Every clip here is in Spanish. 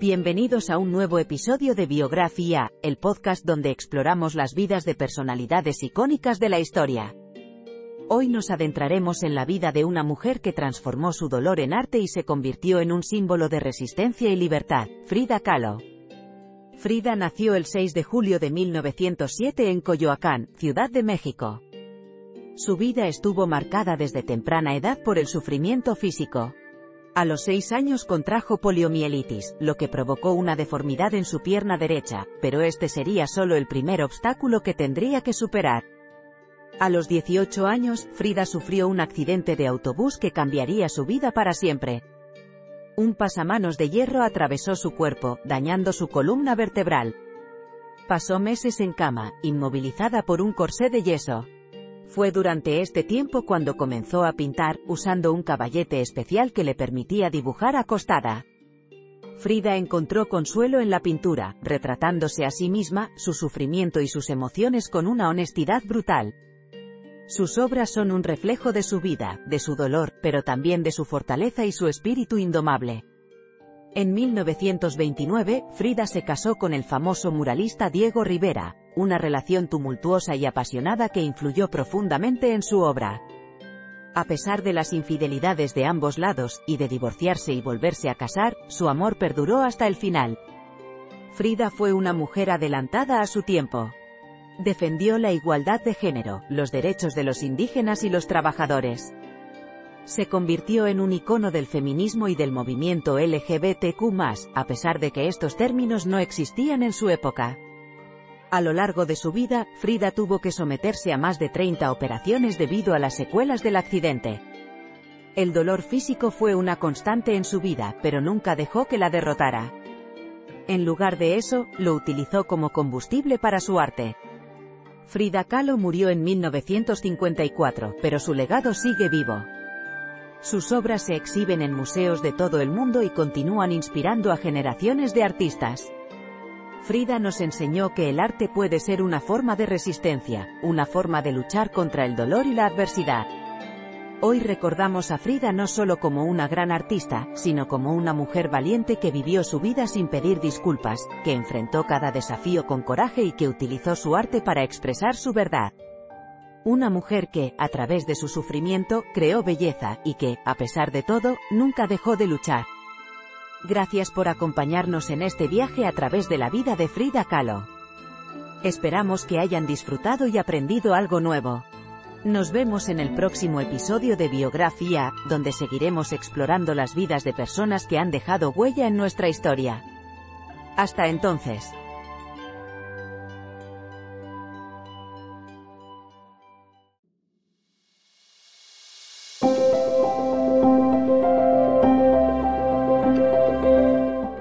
Bienvenidos a un nuevo episodio de Biografía, el podcast donde exploramos las vidas de personalidades icónicas de la historia. Hoy nos adentraremos en la vida de una mujer que transformó su dolor en arte y se convirtió en un símbolo de resistencia y libertad, Frida Kahlo. Frida nació el 6 de julio de 1907 en Coyoacán, Ciudad de México. Su vida estuvo marcada desde temprana edad por el sufrimiento físico. A los seis años contrajo poliomielitis, lo que provocó una deformidad en su pierna derecha, pero este sería solo el primer obstáculo que tendría que superar. A los 18 años, Frida sufrió un accidente de autobús que cambiaría su vida para siempre. Un pasamanos de hierro atravesó su cuerpo, dañando su columna vertebral. Pasó meses en cama, inmovilizada por un corsé de yeso. Fue durante este tiempo cuando comenzó a pintar, usando un caballete especial que le permitía dibujar acostada. Frida encontró consuelo en la pintura, retratándose a sí misma, su sufrimiento y sus emociones con una honestidad brutal. Sus obras son un reflejo de su vida, de su dolor, pero también de su fortaleza y su espíritu indomable. En 1929, Frida se casó con el famoso muralista Diego Rivera, una relación tumultuosa y apasionada que influyó profundamente en su obra. A pesar de las infidelidades de ambos lados, y de divorciarse y volverse a casar, su amor perduró hasta el final. Frida fue una mujer adelantada a su tiempo. Defendió la igualdad de género, los derechos de los indígenas y los trabajadores. Se convirtió en un icono del feminismo y del movimiento LGBTQ+, a pesar de que estos términos no existían en su época. A lo largo de su vida, Frida tuvo que someterse a más de 30 operaciones debido a las secuelas del accidente. El dolor físico fue una constante en su vida, pero nunca dejó que la derrotara. En lugar de eso, lo utilizó como combustible para su arte. Frida Kahlo murió en 1954, pero su legado sigue vivo. Sus obras se exhiben en museos de todo el mundo y continúan inspirando a generaciones de artistas. Frida nos enseñó que el arte puede ser una forma de resistencia, una forma de luchar contra el dolor y la adversidad. Hoy recordamos a Frida no solo como una gran artista, sino como una mujer valiente que vivió su vida sin pedir disculpas, que enfrentó cada desafío con coraje y que utilizó su arte para expresar su verdad. Una mujer que, a través de su sufrimiento, creó belleza, y que, a pesar de todo, nunca dejó de luchar. Gracias por acompañarnos en este viaje a través de la vida de Frida Kahlo. Esperamos que hayan disfrutado y aprendido algo nuevo. Nos vemos en el próximo episodio de Biografía, donde seguiremos explorando las vidas de personas que han dejado huella en nuestra historia. Hasta entonces.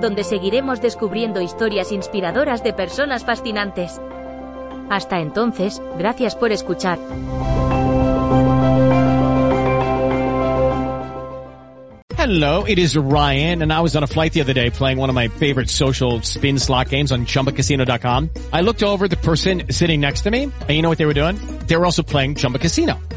donde seguiremos descubriendo historias inspiradoras de personas fascinantes. Hasta entonces, gracias por escuchar. Hello, it is Ryan, and I was on a flight the other day playing one of my favorite social spin slot games on chumbacasino.com. I looked over the person sitting next to me, and you know what they were doing? They were also playing Chumba Casino.